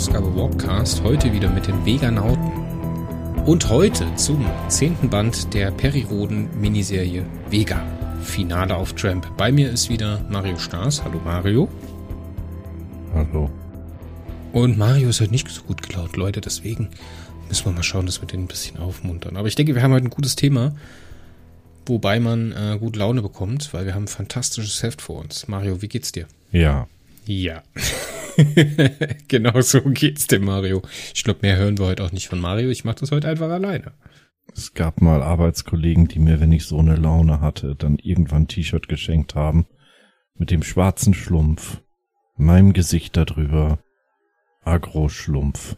Ausgabe Warpcast. Heute wieder mit den Veganauten. Und heute zum zehnten Band der Periroden-Miniserie Vega. Finale auf Tramp. Bei mir ist wieder Mario Staas. Hallo Mario. Hallo. Und Mario ist heute nicht so gut gelaunt, Leute. Deswegen müssen wir mal schauen, dass wir den ein bisschen aufmuntern. Aber ich denke, wir haben heute ein gutes Thema, wobei man äh, gut Laune bekommt, weil wir haben ein fantastisches Heft vor uns. Mario, wie geht's dir? Ja. Ja. genau so geht's dem Mario. Ich glaube, mehr hören wir heute auch nicht von Mario. Ich mache das heute einfach alleine. Es gab mal Arbeitskollegen, die mir, wenn ich so eine Laune hatte, dann irgendwann ein T-Shirt geschenkt haben mit dem schwarzen Schlumpf, meinem Gesicht darüber, Agro-Schlumpf.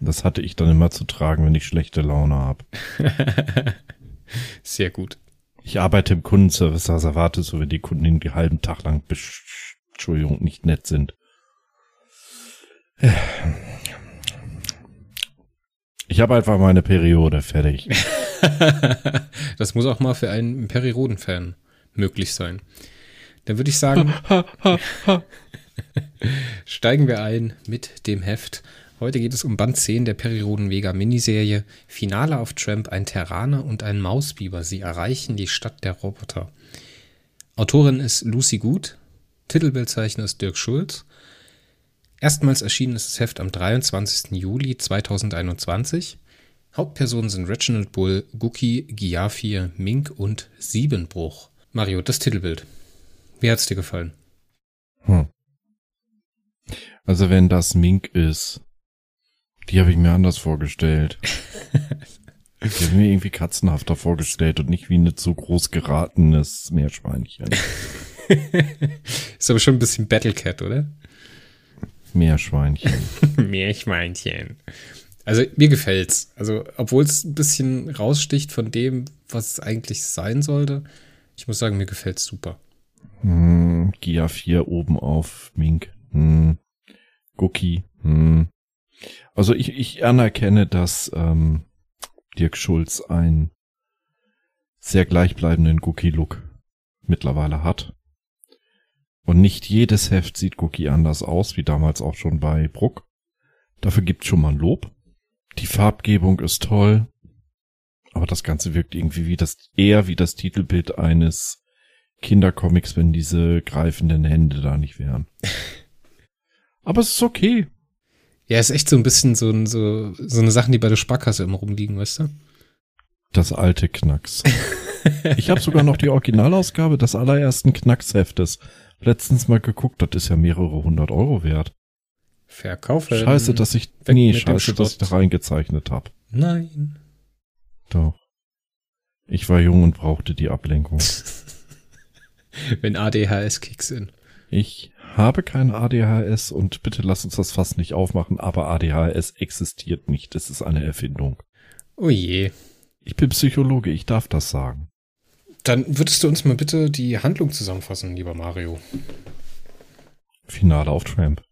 Das hatte ich dann immer zu tragen, wenn ich schlechte Laune habe. Sehr gut. Ich arbeite im Kundenservice, also erwarte so, wenn die Kunden den halben Tag lang, Entschuldigung, nicht nett sind. Ich habe einfach meine Periode fertig. das muss auch mal für einen Perioden-Fan möglich sein. Dann würde ich sagen, steigen wir ein mit dem Heft. Heute geht es um Band 10 der Perioden Vega Miniserie. Finale auf Tramp, ein Terraner und ein Mausbiber. Sie erreichen die Stadt der Roboter. Autorin ist Lucy Gut. Titelbildzeichner ist Dirk Schulz. Erstmals erschienen ist das Heft am 23. Juli 2021. Hauptpersonen sind Reginald Bull, Guki, Giafir, Mink und Siebenbruch. Mario, das Titelbild. Wie hat's dir gefallen? Hm. Also wenn das Mink ist, die habe ich mir anders vorgestellt. die habe ich mir irgendwie katzenhafter vorgestellt und nicht wie ein zu groß geratenes Meerschweinchen. ist aber schon ein bisschen Battlecat, oder? Meerschweinchen. Meerschweinchen. Also mir gefällt's. Also obwohl es ein bisschen raussticht von dem, was es eigentlich sein sollte, ich muss sagen, mir gefällt's super. Hm, Gia 4 oben auf Mink. Hm. Gucki. Hm. Also ich, ich anerkenne, dass ähm, Dirk Schulz einen sehr gleichbleibenden Gucki-Look mittlerweile hat. Und nicht jedes Heft sieht Cookie anders aus, wie damals auch schon bei Bruck. Dafür gibt schon mal ein Lob. Die Farbgebung ist toll. Aber das Ganze wirkt irgendwie wie das, eher wie das Titelbild eines Kindercomics, wenn diese greifenden Hände da nicht wären. Aber es ist okay. Ja, ist echt so ein bisschen so, so, so eine Sachen, die bei der Sparkasse immer rumliegen, weißt du? Das alte Knacks. ich habe sogar noch die Originalausgabe des allerersten Knacksheftes letztens mal geguckt, das ist ja mehrere hundert Euro wert. Verkaufen. Scheiße, dass ich, nee, scheiße, dass ich da reingezeichnet habe. Nein. Doch. Ich war jung und brauchte die Ablenkung. Wenn ADHS kicks in. Ich habe kein ADHS und bitte lass uns das fast nicht aufmachen, aber ADHS existiert nicht. Es ist eine Erfindung. Oh je. Ich bin Psychologe, ich darf das sagen. Dann würdest du uns mal bitte die Handlung zusammenfassen, lieber Mario. Finale auf Tramp.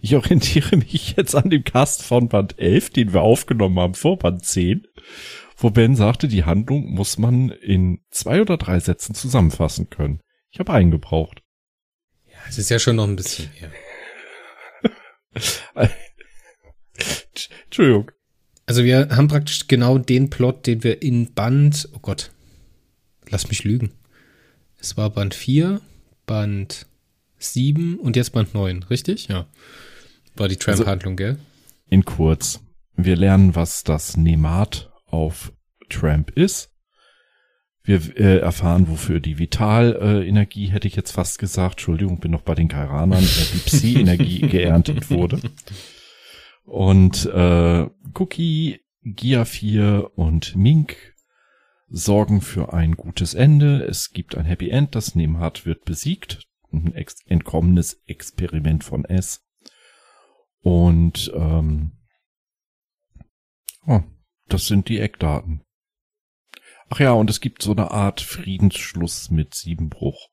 Ich orientiere mich jetzt an dem Cast von Band 11, den wir aufgenommen haben vor Band 10, wo Ben sagte, die Handlung muss man in zwei oder drei Sätzen zusammenfassen können. Ich habe einen gebraucht. Ja, es ist ja schon noch ein bisschen mehr. Entschuldigung. Also wir haben praktisch genau den Plot, den wir in Band, oh Gott, lass mich lügen. Es war Band 4, Band 7 und jetzt Band 9, richtig? Ja. War die Tramp-Handlung, also, gell? In kurz. Wir lernen, was das Nemat auf Tramp ist. Wir äh, erfahren, wofür die Vitalenergie, hätte ich jetzt fast gesagt, Entschuldigung, bin noch bei den Kairanern, äh, die Psi-Energie geerntet wurde. Und äh, Cookie, Gia 4 und Mink sorgen für ein gutes Ende. Es gibt ein Happy End. Das Nemhat wird besiegt. Ein ex entkommenes Experiment von S. Und ähm, oh, das sind die Eckdaten. Ach ja, und es gibt so eine Art Friedensschluss mit Siebenbruch.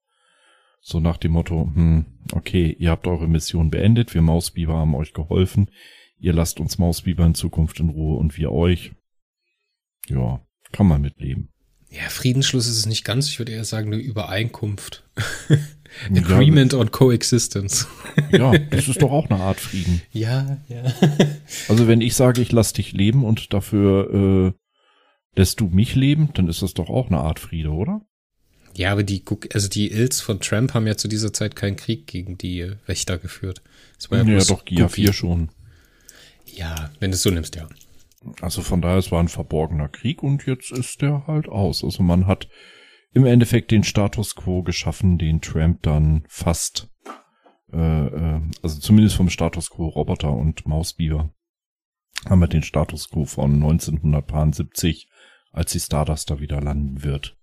So nach dem Motto, hm, okay, ihr habt eure Mission beendet, wir Mausbiber haben euch geholfen, ihr lasst uns Mausbiber in Zukunft in Ruhe und wir euch. Ja, kann man mitleben. Ja, Friedensschluss ist es nicht ganz. Ich würde eher sagen, eine Übereinkunft. Agreement on Coexistence. Ja, das ist doch auch eine Art Frieden. Ja, ja. Also wenn ich sage, ich lass dich leben und dafür äh, lässt du mich leben, dann ist das doch auch eine Art Friede, oder? Ja, aber die, also die Ills von Trump haben ja zu dieser Zeit keinen Krieg gegen die Wächter geführt. Das war ja, ja doch, GIA 4 schon. Ja, wenn du es so nimmst, ja. Also von daher, es war ein verborgener Krieg und jetzt ist der halt aus. Also man hat im Endeffekt den Status quo geschaffen, den Trump dann fast, äh, äh, also zumindest vom Status quo Roboter und Mausbiber, haben wir den Status quo von 1970, als die Stardust da wieder landen wird.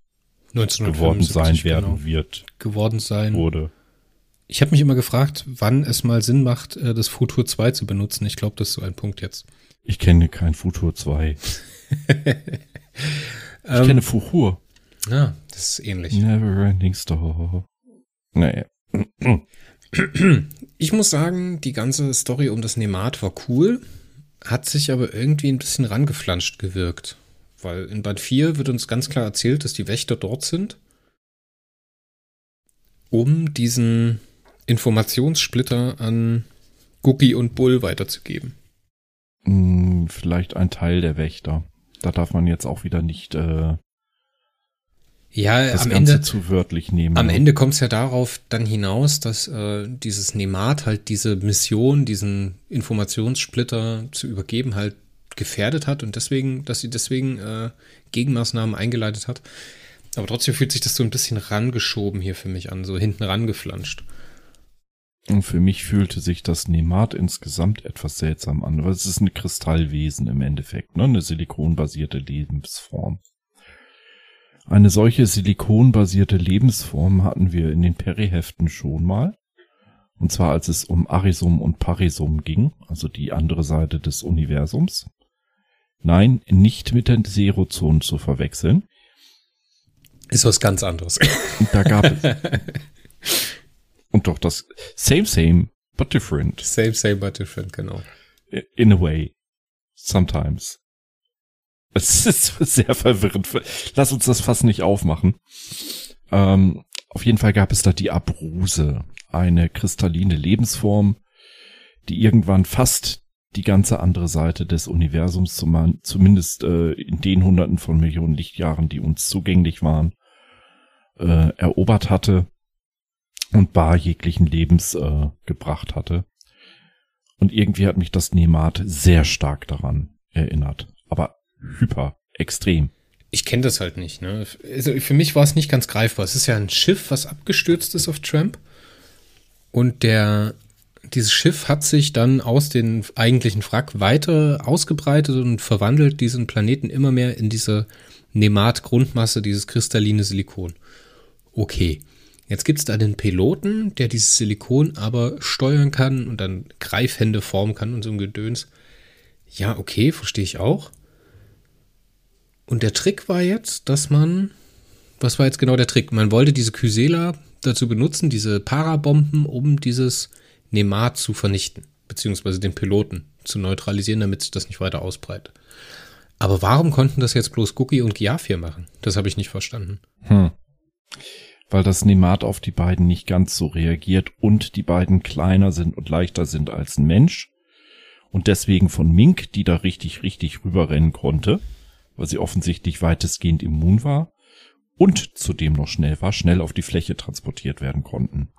1975, geworden sein genau. werden wird. Geworden sein. Wurde. Ich habe mich immer gefragt, wann es mal Sinn macht, äh, das Futur 2 zu benutzen. Ich glaube, das ist so ein Punkt jetzt. Ich kenne kein Futur 2. ich Ähm, kenne Fuchur. Ja, das ist ähnlich. Never ending story. Naja. Ich muss sagen, die ganze Story um das Nemat war cool, hat sich aber irgendwie ein bisschen rangeflanscht gewirkt. Weil in Band 4 wird uns ganz klar erzählt, dass die Wächter dort sind, um diesen Informationssplitter an Guki und Bull weiterzugeben. Hm, Vielleicht ein Teil der Wächter. Da darf man jetzt auch wieder nicht äh, Ja, das am Ganze Ende, zu wörtlich nehmen. am ne? Ende kommt es ja darauf dann hinaus, dass äh, dieses Nemat halt diese Mission, diesen Informationssplitter zu übergeben, halt gefährdet hat und deswegen, dass sie deswegen äh, Gegenmaßnahmen eingeleitet hat. Aber trotzdem fühlt sich das so ein bisschen rangeschoben hier für mich an, so hinten rangeflanscht. Und für mich fühlte sich das Nemat insgesamt etwas seltsam an, weil es ist ein Kristallwesen im Endeffekt, ne? eine silikonbasierte Lebensform. Eine solche silikonbasierte Lebensform hatten wir in den Periheften schon mal. Und zwar als es um Arisum und Parisum ging, also die andere Seite des Universums. Nein, nicht mit den Zerozone zu verwechseln. Ist was ganz anderes. Da gab es. und doch das same, same, but different. same, same, but different, genau. In a way. Sometimes. Es ist sehr verwirrend. Lass uns das fast nicht aufmachen. Ähm, auf jeden Fall gab es da die Abruse, eine kristalline Lebensform, die irgendwann fast die ganze andere Seite des Universums, zum- zumindest äh, in den Hunderten von Millionen Lichtjahren, die uns zugänglich waren, äh, erobert hatte und bar jeglichen Lebens äh, gebracht hatte. Und irgendwie hat mich das Nemat sehr stark daran erinnert. Aber hyper, extrem. Ich kenne das halt nicht. Ne? Also für mich war es nicht ganz greifbar. Es ist ja ein Schiff, was abgestürzt ist auf Tramp. Und der, dieses Schiff hat sich dann aus dem eigentlichen Wrack weiter ausgebreitet und verwandelt diesen Planeten immer mehr in diese Nemat-Grundmasse, dieses kristalline Silikon. Okay. Jetzt gibt es da den Piloten, der dieses Silikon aber steuern kann und dann Greifhände formen kann und so ein Gedöns. Ja, okay, verstehe ich auch. Und der Trick war jetzt, dass man, was war jetzt genau der Trick? Man wollte diese Kysela dazu benutzen, diese Parabomben, um dieses Nemat zu vernichten, beziehungsweise den Piloten zu neutralisieren, damit sich das nicht weiter ausbreitet. Aber warum konnten das jetzt bloß Guki und Giafir machen? Das habe ich nicht verstanden. Hm. Weil das Nemat auf die beiden nicht ganz so reagiert und die beiden kleiner sind und leichter sind als ein Mensch. Und deswegen von Mink, die da richtig, richtig rüberrennen konnte, weil sie offensichtlich weitestgehend immun war und zudem noch schnell war, schnell auf die Fläche transportiert werden konnten.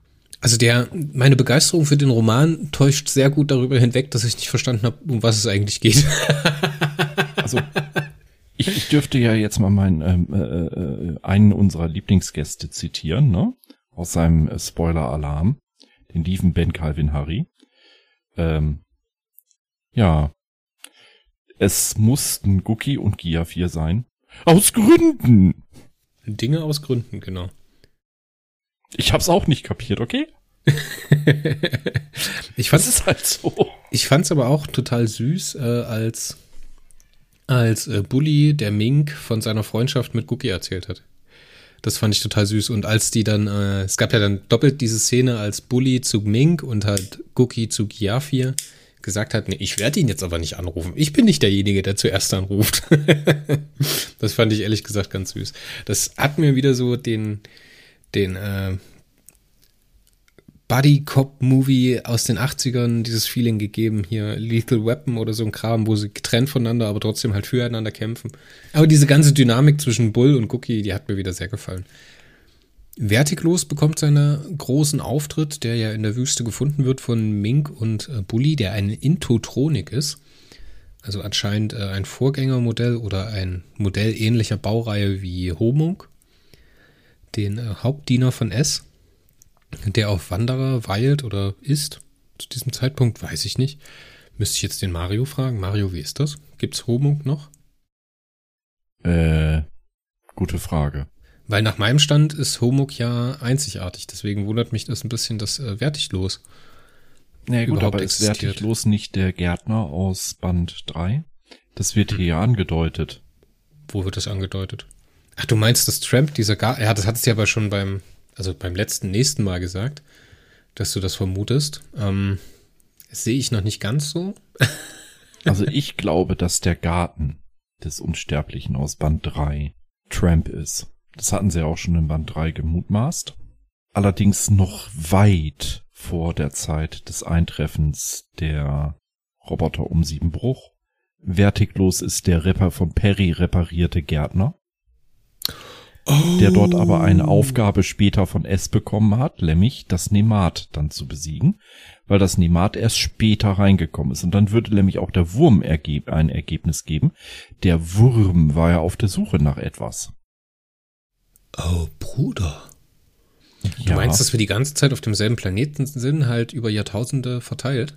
Also der, meine Begeisterung für den Roman täuscht sehr gut darüber hinweg, dass ich nicht verstanden habe, um was es eigentlich geht. Also ich, ich dürfte ja jetzt mal meinen ähm, äh, äh, einen unserer Lieblingsgäste zitieren, ne? Aus seinem äh, Spoiler-Alarm, den lieben Ben Calvin Harry. Ähm, ja, es mussten Guki und Gia 4 sein. Aus Gründen. Dinge aus Gründen, genau. Ich hab's auch nicht kapiert, okay? Ich Das fand's, ist halt so. ich fand's aber auch total süß, äh, als, als äh, Bully, der Mink, von seiner Freundschaft mit Guki erzählt hat. Das fand ich total süß. Und als die dann, äh, es gab ja dann doppelt diese Szene, als Bully zu Mink und halt Guki zu Giafir gesagt hat, nee, ich werde ihn jetzt aber nicht anrufen. Ich bin nicht derjenige, der zuerst anruft. das fand ich ehrlich gesagt ganz süß. Das hat mir wieder so den, den, äh, Buddy-Cop-Movie aus den 80ern dieses Feeling gegeben, hier Lethal Weapon oder so ein Kram, wo sie getrennt voneinander, aber trotzdem halt füreinander kämpfen. Aber diese ganze Dynamik zwischen Bull und Cookie, die hat mir wieder sehr gefallen. Vertiklos bekommt seinen großen Auftritt, der ja in der Wüste gefunden wird von Mink und äh, Bully, der eine Intotronik ist. Also anscheinend äh, ein Vorgängermodell oder ein Modell ähnlicher Baureihe wie Homunk, den äh, Hauptdiener von S, der auf Wanderer weilt oder ist. Zu diesem Zeitpunkt weiß ich nicht. Müsste ich jetzt den Mario fragen. Mario, wie ist das? Gibt's Homunk noch? Äh, gute Frage. Weil nach meinem Stand ist Homuk ja einzigartig. Deswegen wundert mich das ein bisschen, das äh, Wertiglos na ja, gut, aber ist Wertiglos nicht der Gärtner aus Band 3? Das wird hier ja angedeutet. Wo wird das angedeutet? Ach, du meinst, dass Tramp dieser Gar ja, das hattest du ja aber schon beim, also beim letzten, nächsten Mal gesagt, dass du das vermutest. Ähm, sehe ich noch nicht ganz so. also ich glaube, dass der Garten des Unsterblichen aus Band 3 Tramp ist. Das hatten sie auch schon in Band 3 gemutmaßt. Allerdings noch weit vor der Zeit des Eintreffens der Roboter um Siebenbruch. Wertiglos ist der Rapper von Perry reparierte Gärtner, oh. der dort aber eine. Aufgabe später von S bekommen hat, nämlich das Nemat dann zu besiegen, weil das Nemat erst später reingekommen ist. Und dann würde nämlich auch der Wurm ergeb ein Ergebnis geben. Der Wurm war ja auf der Suche nach etwas. Oh, Bruder. Du ja. meinst, dass wir die ganze Zeit auf demselben Planeten sind, halt über Jahrtausende verteilt?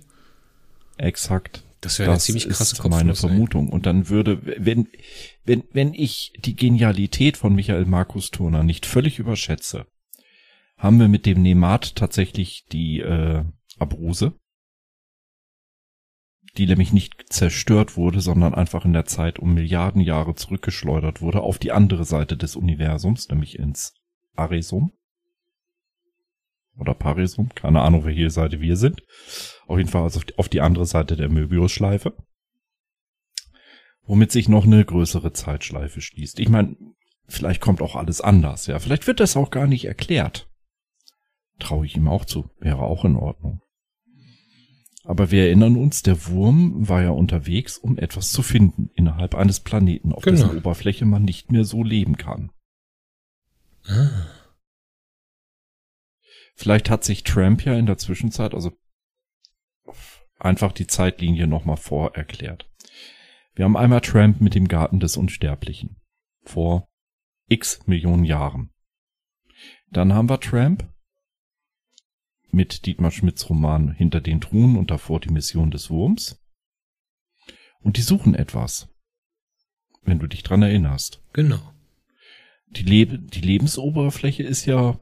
Exakt. Das wäre eine ziemlich krasse ist meine Vermutung. Und dann würde, wenn, wenn, wenn ich die Genialität von Michael Markus Turner nicht völlig überschätze, haben wir mit dem Nemat tatsächlich die äh, Abruse, die nämlich nicht zerstört wurde, sondern einfach in der Zeit um Milliarden Jahre zurückgeschleudert wurde auf die andere Seite des Universums, nämlich ins Aresum oder Parisum, keine Ahnung, welche Seite wir sind. Auf jeden Fall also auf, die, andere Seite der Möbius-Schleife. Womit sich noch eine größere Zeitschleife schließt. Ich meine, vielleicht kommt auch alles anders, ja. Vielleicht wird das auch gar nicht erklärt. Traue ich ihm auch zu. Wäre auch in Ordnung. Aber wir erinnern uns, der Wurm war ja unterwegs, um etwas zu finden innerhalb eines Planeten, auf genau. dessen Oberfläche man nicht mehr so leben kann. Ah. Vielleicht hat sich Tramp ja in der Zwischenzeit, also einfach die Zeitlinie nochmal vorerklärt. Wir haben einmal Tramp mit dem Garten des Unsterblichen. Vor x Millionen Jahren. Dann haben wir Tramp mit Dietmar Schmidts Roman Hinter den Truhen und davor die Mission des Wurms. Und die suchen etwas. Wenn du dich dran erinnerst. Genau. Die, Leb die Lebensoberfläche ist ja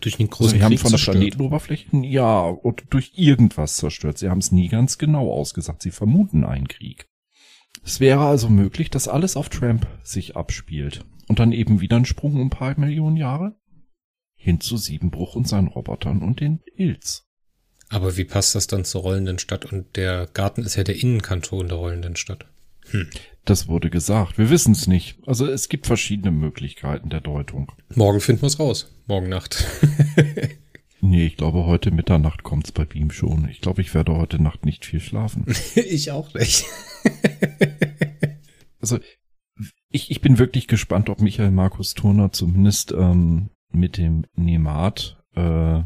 durch den großen also, Sie haben von der Planetenoberfläche, ja, und durch irgendwas zerstört. Sie haben es nie ganz genau ausgesagt. Sie vermuten einen Krieg. Es wäre also möglich, dass alles auf Tramp sich abspielt. Und dann eben wieder ein Sprung um ein paar Millionen Jahre? Hin zu Siebenbruch und seinen Robotern und den Ilz. Aber wie passt das dann zur rollenden Stadt? Und der Garten ist ja der Innenkanton der rollenden Stadt. Hm. Das wurde gesagt. Wir wissen es nicht. Also es gibt verschiedene Möglichkeiten der Deutung. Morgen finden wir es raus. Morgen Nacht. nee, ich glaube, heute Mitternacht kommt's bei Beam schon. Ich glaube, ich werde heute Nacht nicht viel schlafen. ich auch nicht. also ich, ich bin wirklich gespannt, ob Michael Markus Turner zumindest ähm, mit dem Nemat äh,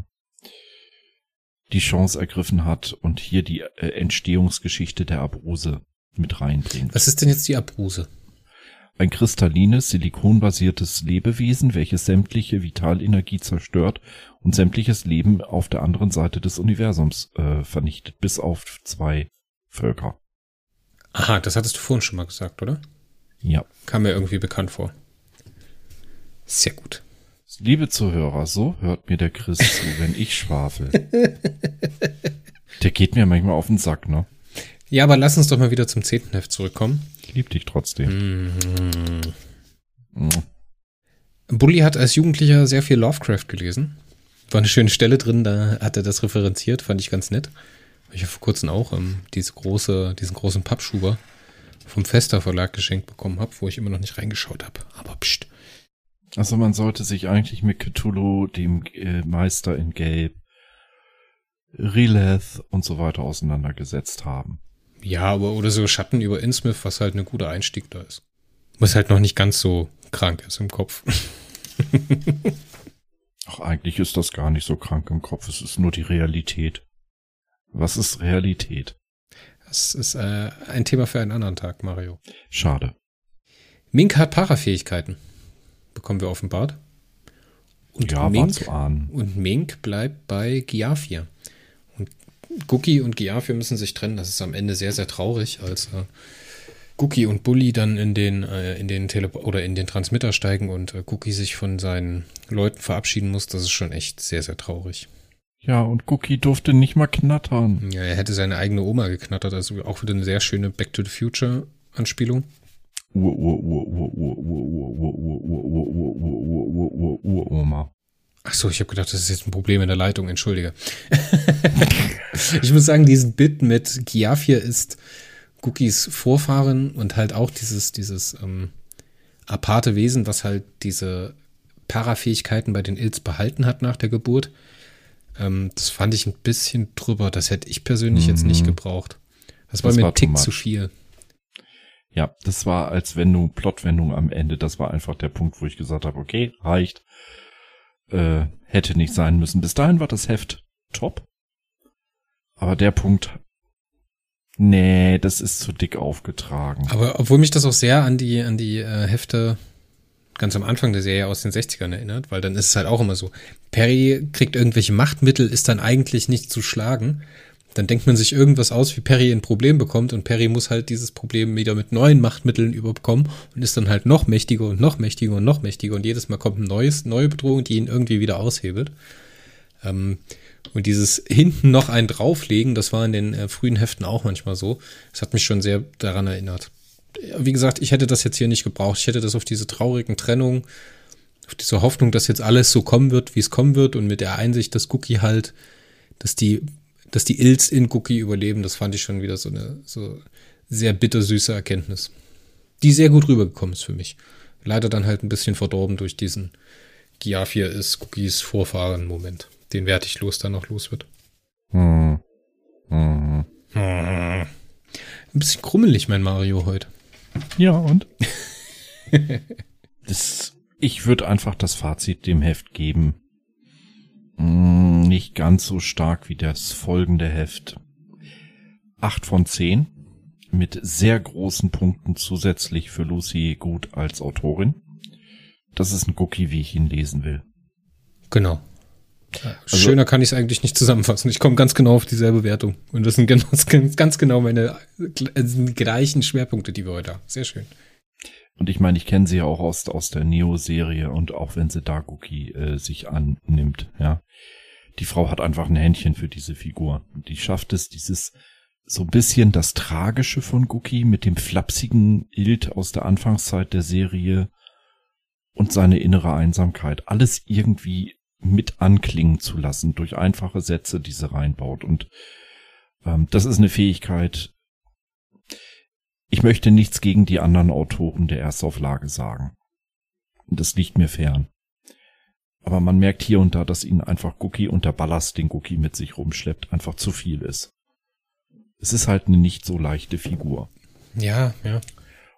die Chance ergriffen hat und hier die äh, Entstehungsgeschichte der Abrose mit reinbringt. Was ist denn jetzt die Abruse? Ein kristallines, silikonbasiertes Lebewesen, welches sämtliche Vitalenergie zerstört und sämtliches Leben auf der anderen Seite des Universums äh, vernichtet, bis auf zwei Völker. Aha, das hattest du vorhin schon mal gesagt, oder? Ja. Kam mir irgendwie bekannt vor. Sehr gut. Liebe Zuhörer, so hört mir der Chris zu, wenn ich schwafel. Der geht mir manchmal auf den Sack, ne? Ja, aber lass uns doch mal wieder zum zehnten Heft zurückkommen. Ich lieb dich trotzdem. Mhm. Bully hat als Jugendlicher sehr viel Lovecraft gelesen. War eine schöne Stelle drin, da hat er das referenziert, fand ich ganz nett. Ich habe vor kurzem auch ähm, diese große, diesen großen Pappschuber vom Fester Verlag geschenkt bekommen habe, wo ich immer noch nicht reingeschaut habe. Aber pst. Also man sollte sich eigentlich mit Cthulhu, dem äh, Meister in Gelb, Rileth und so weiter auseinandergesetzt haben. Ja, aber oder so Schatten über Innsmouth, was halt ein guter Einstieg da ist. Was halt noch nicht ganz so krank ist im Kopf. Ach, eigentlich ist das gar nicht so krank im Kopf. Es ist nur die Realität. Was ist Realität? Das ist äh, ein Thema für einen anderen Tag, Mario. Schade. Mink hat Parafähigkeiten. Bekommen wir offenbart. Und ja, Mink, war zu ahnen. Und Mink bleibt bei Giafir. Guki und Giafir müssen sich trennen. Das ist am Ende sehr, sehr traurig, als äh, Guki und Bully dann in den, äh, in den Tele oder in den Transmitter steigen und äh, Guki sich von seinen Leuten verabschieden muss. Das ist schon echt sehr, sehr traurig. Ja, und Guki durfte nicht mal knattern. Ja, er hätte seine eigene Oma geknattert. Also auch wieder eine sehr schöne Back to the Future Anspielung. Uroma. Ach so, ich habe gedacht, das ist jetzt ein Problem in der Leitung, entschuldige. ich muss sagen, diesen Bit mit Giafir ist Cookies Vorfahren und halt auch dieses, dieses ähm, aparte Wesen, was halt diese Parafähigkeiten bei den Ilz behalten hat nach der Geburt. Ähm, das fand ich ein bisschen drüber. Das hätte ich persönlich mhm. jetzt nicht gebraucht. Das war das mir ein Tick zu viel. Ja, das war als Wendung, Plotwendung am Ende. Das war einfach der Punkt, wo ich gesagt habe, okay, reicht. Äh, hätte nicht sein müssen. Bis dahin war das Heft top. Aber der Punkt, nee, das ist zu dick aufgetragen. Aber obwohl mich das auch sehr an die, an die äh, Hefte ganz am Anfang der Serie aus den 60ern erinnert, weil dann ist es halt auch immer so. Perry kriegt irgendwelche Machtmittel, ist dann eigentlich nicht zu schlagen dann denkt man sich irgendwas aus, wie Perry ein Problem bekommt und Perry muss halt dieses Problem wieder mit neuen Machtmitteln überbekommen und ist dann halt noch mächtiger und noch mächtiger und noch mächtiger und jedes Mal kommt ein neues, neue Bedrohung, die ihn irgendwie wieder aushebelt. Ähm, und dieses hinten noch ein drauflegen, das war in den äh, frühen Heften auch manchmal so. Das hat mich schon sehr daran erinnert. Wie gesagt, ich hätte das jetzt hier nicht gebraucht. Ich hätte das auf diese traurigen Trennungen, auf diese Hoffnung, dass jetzt alles so kommen wird, wie es kommen wird und mit der Einsicht, dass Cookie halt, dass die dass die Ilz in Cookie überleben, das fand ich schon wieder so eine so sehr bittersüße Erkenntnis. Die sehr gut rübergekommen ist für mich. Leider dann halt ein bisschen verdorben durch diesen Giafir ist Cookies Vorfahren-Moment. Den werde ich los, dann noch los wird. Hm. Hm. Hm. Ein bisschen krummelig, mein Mario heute. Ja, und? das, ich würde einfach das Fazit dem Heft geben. Mm, nicht ganz so stark wie das folgende Heft. Acht von zehn mit sehr großen Punkten zusätzlich für Lucy gut als Autorin. Das ist ein Cookie, wie ich ihn lesen will. Genau. Also, Schöner kann ich es eigentlich nicht zusammenfassen. Ich komme ganz genau auf dieselbe Wertung. Und das sind ganz, ganz genau meine also gleichen Schwerpunkte, die wir heute haben. Sehr schön. Und ich meine, ich kenne sie ja auch aus, aus der Neo-Serie und auch wenn sie Daguki äh, sich annimmt, ja. Die Frau hat einfach ein Händchen für diese Figur. Die schafft es, dieses so ein bisschen das Tragische von Guki mit dem flapsigen Ilt aus der Anfangszeit der Serie und seine innere Einsamkeit. Alles irgendwie mit anklingen zu lassen durch einfache Sätze, die sie reinbaut. Und ähm, das ist eine Fähigkeit, ich möchte nichts gegen die anderen Autoren der Erstauflage sagen. Das liegt mir fern. Aber man merkt hier und da, dass ihnen einfach Cookie und der Ballast, den Cookie mit sich rumschleppt, einfach zu viel ist. Es ist halt eine nicht so leichte Figur. Ja, ja.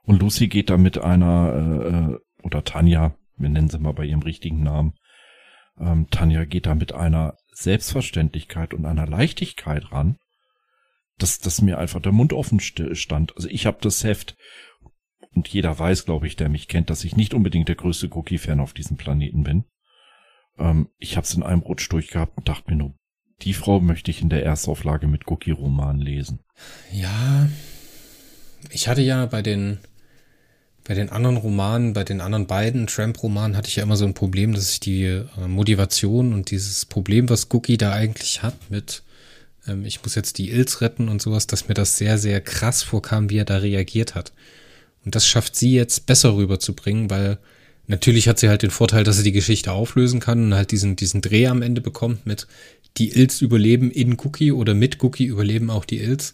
Und Lucy geht da mit einer, äh, äh, oder Tanja, wir nennen sie mal bei ihrem richtigen Namen, ähm, Tanja geht da mit einer Selbstverständlichkeit und einer Leichtigkeit ran, dass, dass mir einfach der Mund offen stand. Also ich habe das Heft und jeder weiß, glaube ich, der mich kennt, dass ich nicht unbedingt der größte Cookie-Fan auf diesem Planeten bin. Ähm, ich habe es in einem Rutsch durchgehabt und dachte mir nur, die Frau möchte ich in der Erstauflage mit Cookie-Roman lesen. Ja, ich hatte ja bei den bei den anderen Romanen, bei den anderen beiden Tramp-Romanen hatte ich ja immer so ein Problem, dass ich die äh, Motivation und dieses Problem, was Cookie da eigentlich hat mit ähm, ich muss jetzt die Ilz retten und sowas, dass mir das sehr, sehr krass vorkam, wie er da reagiert hat. Und das schafft sie jetzt besser rüberzubringen, weil natürlich hat sie halt den Vorteil, dass sie die Geschichte auflösen kann und halt diesen, diesen Dreh am Ende bekommt mit die Ilz überleben in Cookie oder mit Cookie überleben auch die Ilz.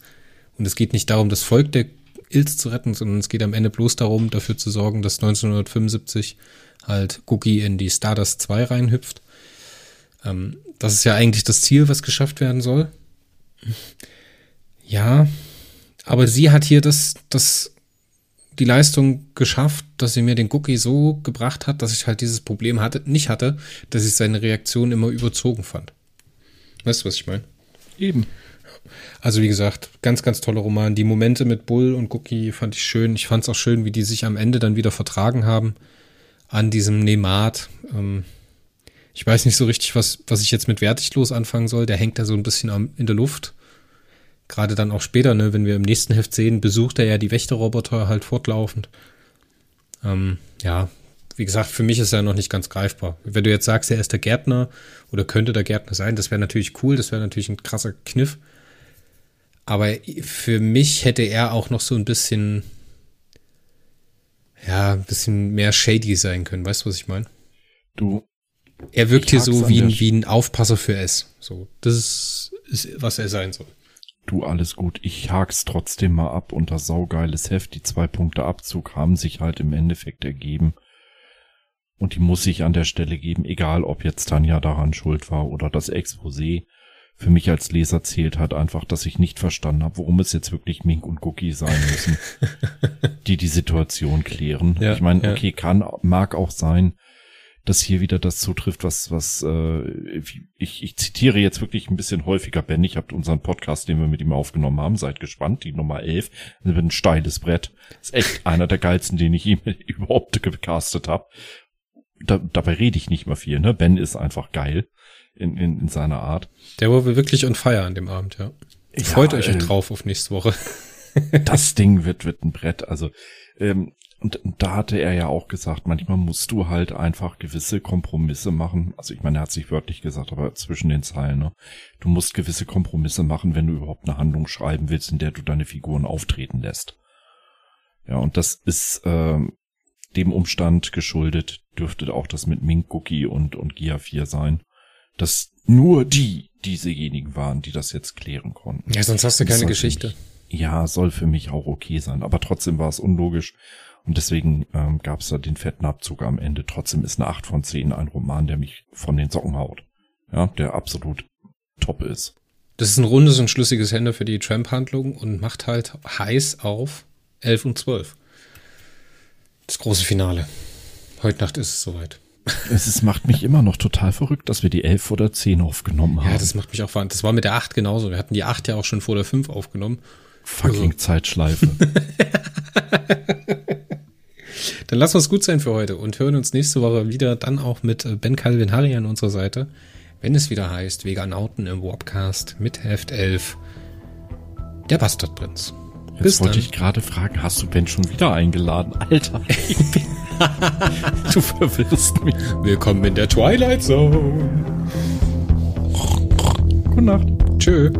Und es geht nicht darum, das Volk der Ilz zu retten, sondern es geht am Ende bloß darum, dafür zu sorgen, dass 1975 halt Cookie in die Stardust 2 reinhüpft. Ähm, das ist ja eigentlich das Ziel, was geschafft werden soll. Ja, aber sie hat hier das, das, die Leistung geschafft, dass sie mir den Cookie so gebracht hat, dass ich halt dieses Problem hatte, nicht hatte, dass ich seine Reaktion immer überzogen fand. Weißt du, was ich meine? Eben. Also wie gesagt, ganz, ganz toller Roman. Die Momente mit Bull und Cookie fand ich schön. Ich fand es auch schön, wie die sich am Ende dann wieder vertragen haben an diesem Nemat. Ähm, ich weiß nicht so richtig, was, was ich jetzt mit Wertiglos anfangen soll. Der hängt da so ein bisschen am, in der Luft. Gerade dann auch später, ne, wenn wir im nächsten Heft sehen, besucht er ja die Wächterroboter halt fortlaufend. Ähm, ja, wie gesagt, für mich ist er noch nicht ganz greifbar. Wenn du jetzt sagst, er ist der Gärtner oder könnte der Gärtner sein, das wäre natürlich cool, das wäre natürlich ein krasser Kniff. Aber für mich hätte er auch noch so ein bisschen, ja, ein bisschen mehr shady sein können. Weißt du, was ich meine? Du. Er wirkt hier so wie ein, wie ein Aufpasser für S. So, das ist, ist, was er sein soll. Du, alles gut. Ich hak's trotzdem mal ab und das saugeiles Heft. Die zwei Punkte Abzug haben sich halt im Endeffekt ergeben. Und die muss ich an der Stelle geben, egal ob jetzt Tanja daran schuld war oder das Exposé für mich als Leser zählt halt einfach, dass ich nicht verstanden habe, warum es jetzt wirklich Mink und Cookie sein müssen, die die Situation klären. Ja, ich meine, ja. okay, kann, mag auch sein, dass hier wieder das zutrifft, was, was, äh, ich, ich zitiere jetzt wirklich ein bisschen häufiger Ben. Ich habe unseren Podcast, den wir mit ihm aufgenommen haben, seid gespannt, die Nummer 11, das wird ein steiles Brett. ist echt einer der geilsten, den ich ihm überhaupt gecastet habe. Da, dabei rede ich nicht mehr viel, ne? Ben ist einfach geil in, in, in seiner Art. Der war wirklich on fire an dem Abend, ja. ja Freut euch äh, drauf auf nächste Woche. das Ding wird, wird ein Brett. Also, ähm, und da hatte er ja auch gesagt, manchmal musst du halt einfach gewisse Kompromisse machen. Also ich meine, er hat sich wörtlich gesagt, aber zwischen den Zeilen, ne? Du musst gewisse Kompromisse machen, wenn du überhaupt eine Handlung schreiben willst, in der du deine Figuren auftreten lässt. Ja, und das ist ähm, dem Umstand geschuldet, dürfte auch das mit Mink, Cookie und, und Gia 4 sein dass nur die diesejenigen waren, die das jetzt klären konnten. Ja, sonst hast du keine Geschichte. Mich, ja, soll für mich auch okay sein. Aber trotzdem war es unlogisch. Und deswegen ähm, gab es da den fetten Abzug am Ende. Trotzdem ist eine 8 von 10 ein Roman, der mich von den Socken haut. Ja, der absolut top ist. Das ist ein rundes und schlüssiges Ende für die Tramp-Handlung und macht halt heiß auf 11 und 12. Das große Finale. Heute Nacht ist es soweit. Es ist, macht mich immer noch total verrückt, dass wir die 11 oder 10 aufgenommen haben. Ja, das macht mich auch verrückt. Das war mit der 8 genauso. Wir hatten die 8 ja auch schon vor der 5 aufgenommen. Fucking also. Zeitschleife. dann lassen wir es gut sein für heute und hören uns nächste Woche wieder dann auch mit äh, Ben Calvin Harry an unserer Seite, wenn es wieder heißt Veganauten im Warpcast mit Heft 11. Der Bastardprinz. Jetzt Bis wollte dann. ich gerade fragen, hast du Ben schon wieder eingeladen? Alter, du verwirrst mich. Willkommen in der Twilight Zone. Gute Nacht. Tschö.